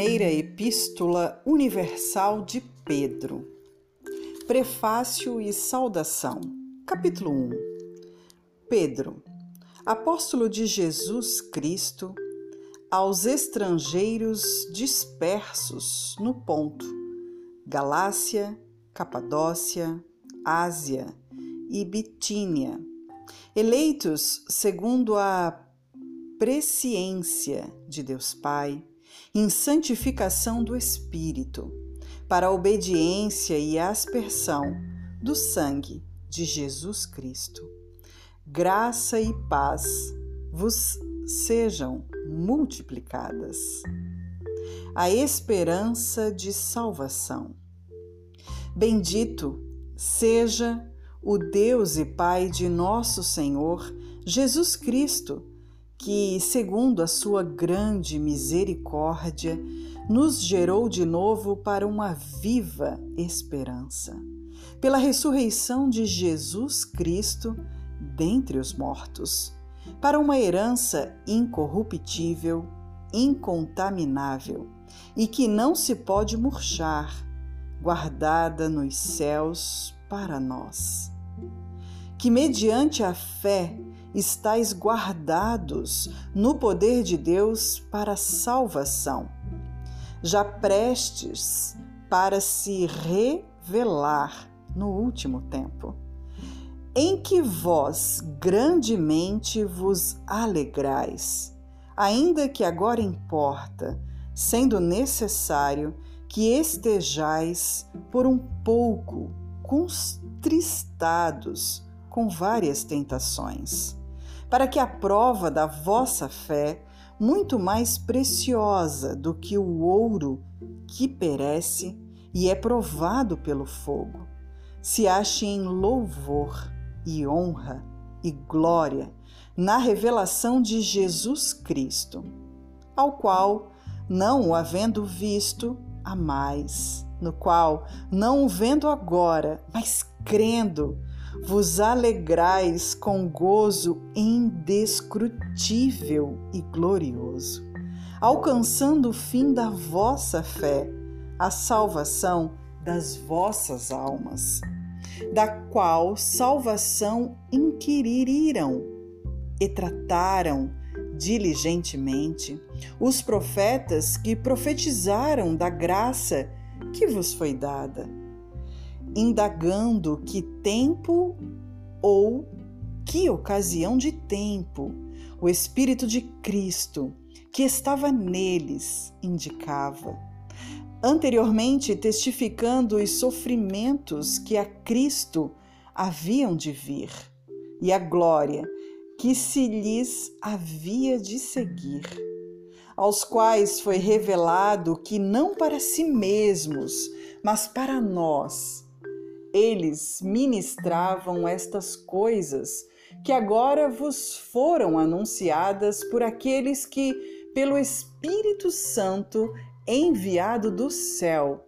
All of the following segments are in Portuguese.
Primeira Epístola Universal de Pedro. Prefácio e Saudação. Capítulo 1. Pedro, apóstolo de Jesus Cristo, aos estrangeiros dispersos no ponto, Galácia, Capadócia, Ásia e Bitínia, eleitos segundo a presciência de Deus Pai, em santificação do Espírito, para a obediência e aspersão do sangue de Jesus Cristo. Graça e paz vos sejam multiplicadas. A esperança de salvação. Bendito seja o Deus e Pai de nosso Senhor Jesus Cristo que, segundo a sua grande misericórdia, nos gerou de novo para uma viva esperança, pela ressurreição de Jesus Cristo dentre os mortos, para uma herança incorruptível, incontaminável e que não se pode murchar, guardada nos céus para nós. Que mediante a fé estáis guardados no poder de Deus para salvação, já prestes para se revelar no último tempo, em que vós grandemente vos alegrais, ainda que agora importa, sendo necessário que estejais por um pouco contristados com várias tentações para que a prova da vossa fé, muito mais preciosa do que o ouro que perece e é provado pelo fogo, se ache em louvor e honra e glória na revelação de Jesus Cristo, ao qual, não o havendo visto, a mais, no qual, não o vendo agora, mas crendo, vos alegrais com gozo indescrutível e glorioso, alcançando o fim da vossa fé, a salvação das vossas almas, da qual salvação inquiriram e trataram diligentemente os profetas que profetizaram da graça que vos foi dada indagando que tempo ou que ocasião de tempo o Espírito de Cristo que estava neles indicava. Anteriormente, testificando os sofrimentos que a Cristo haviam de vir e a glória que se lhes havia de seguir, aos quais foi revelado que não para si mesmos, mas para nós, eles ministravam estas coisas que agora vos foram anunciadas por aqueles que, pelo Espírito Santo enviado do céu,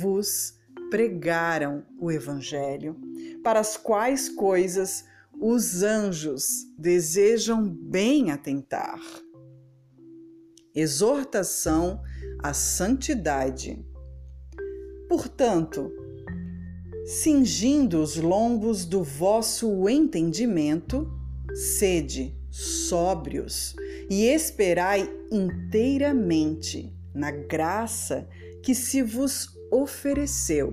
vos pregaram o Evangelho, para as quais coisas os anjos desejam bem atentar. Exortação à santidade. Portanto, cingindo os lombos do vosso entendimento, sede sóbrios e esperai inteiramente na graça que se vos ofereceu,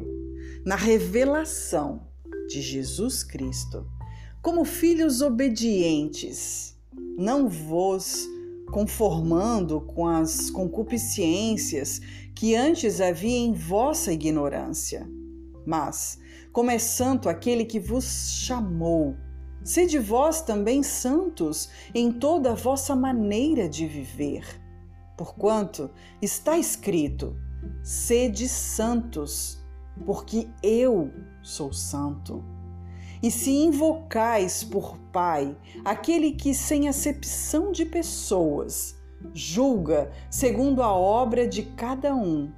na revelação de Jesus Cristo. Como filhos obedientes, não vos conformando com as concupiscências que antes havia em vossa ignorância, mas como é santo aquele que vos chamou. Sede vós também santos em toda a vossa maneira de viver. Porquanto está escrito: sede santos, porque eu sou santo. E se invocais por Pai aquele que, sem acepção de pessoas, julga segundo a obra de cada um,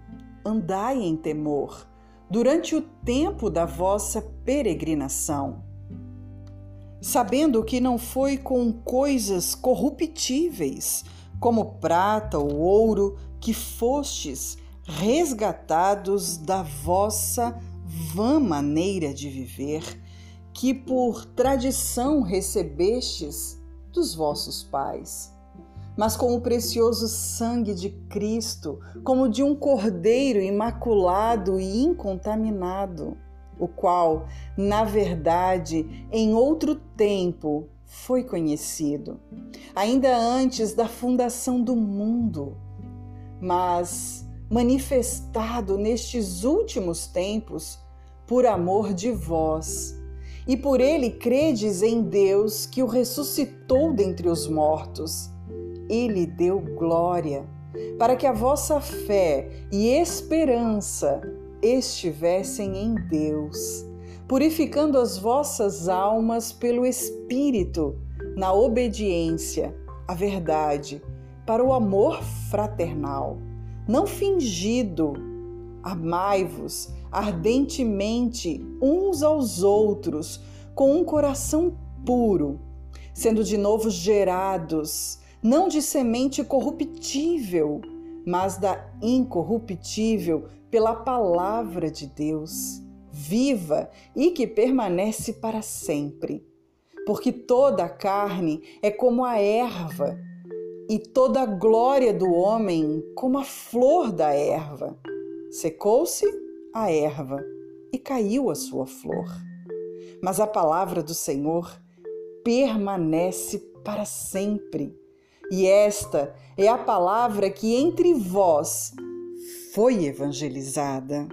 andai em temor durante o tempo da vossa peregrinação, sabendo que não foi com coisas corruptíveis, como prata ou ouro, que fostes resgatados da vossa vã maneira de viver, que por tradição recebestes dos vossos pais mas com o precioso sangue de Cristo, como de um cordeiro imaculado e incontaminado, o qual, na verdade, em outro tempo foi conhecido, ainda antes da fundação do mundo, mas manifestado nestes últimos tempos por amor de vós. E por ele credes em Deus que o ressuscitou dentre os mortos ele deu glória, para que a vossa fé e esperança estivessem em Deus, purificando as vossas almas pelo Espírito, na obediência à verdade, para o amor fraternal, não fingido. Amai-vos ardentemente uns aos outros, com um coração puro, sendo de novo gerados não de semente corruptível, mas da incorruptível pela palavra de Deus, viva e que permanece para sempre. Porque toda a carne é como a erva, e toda a glória do homem como a flor da erva. Secou-se a erva e caiu a sua flor. Mas a palavra do Senhor permanece para sempre. E esta é a palavra que entre vós foi evangelizada.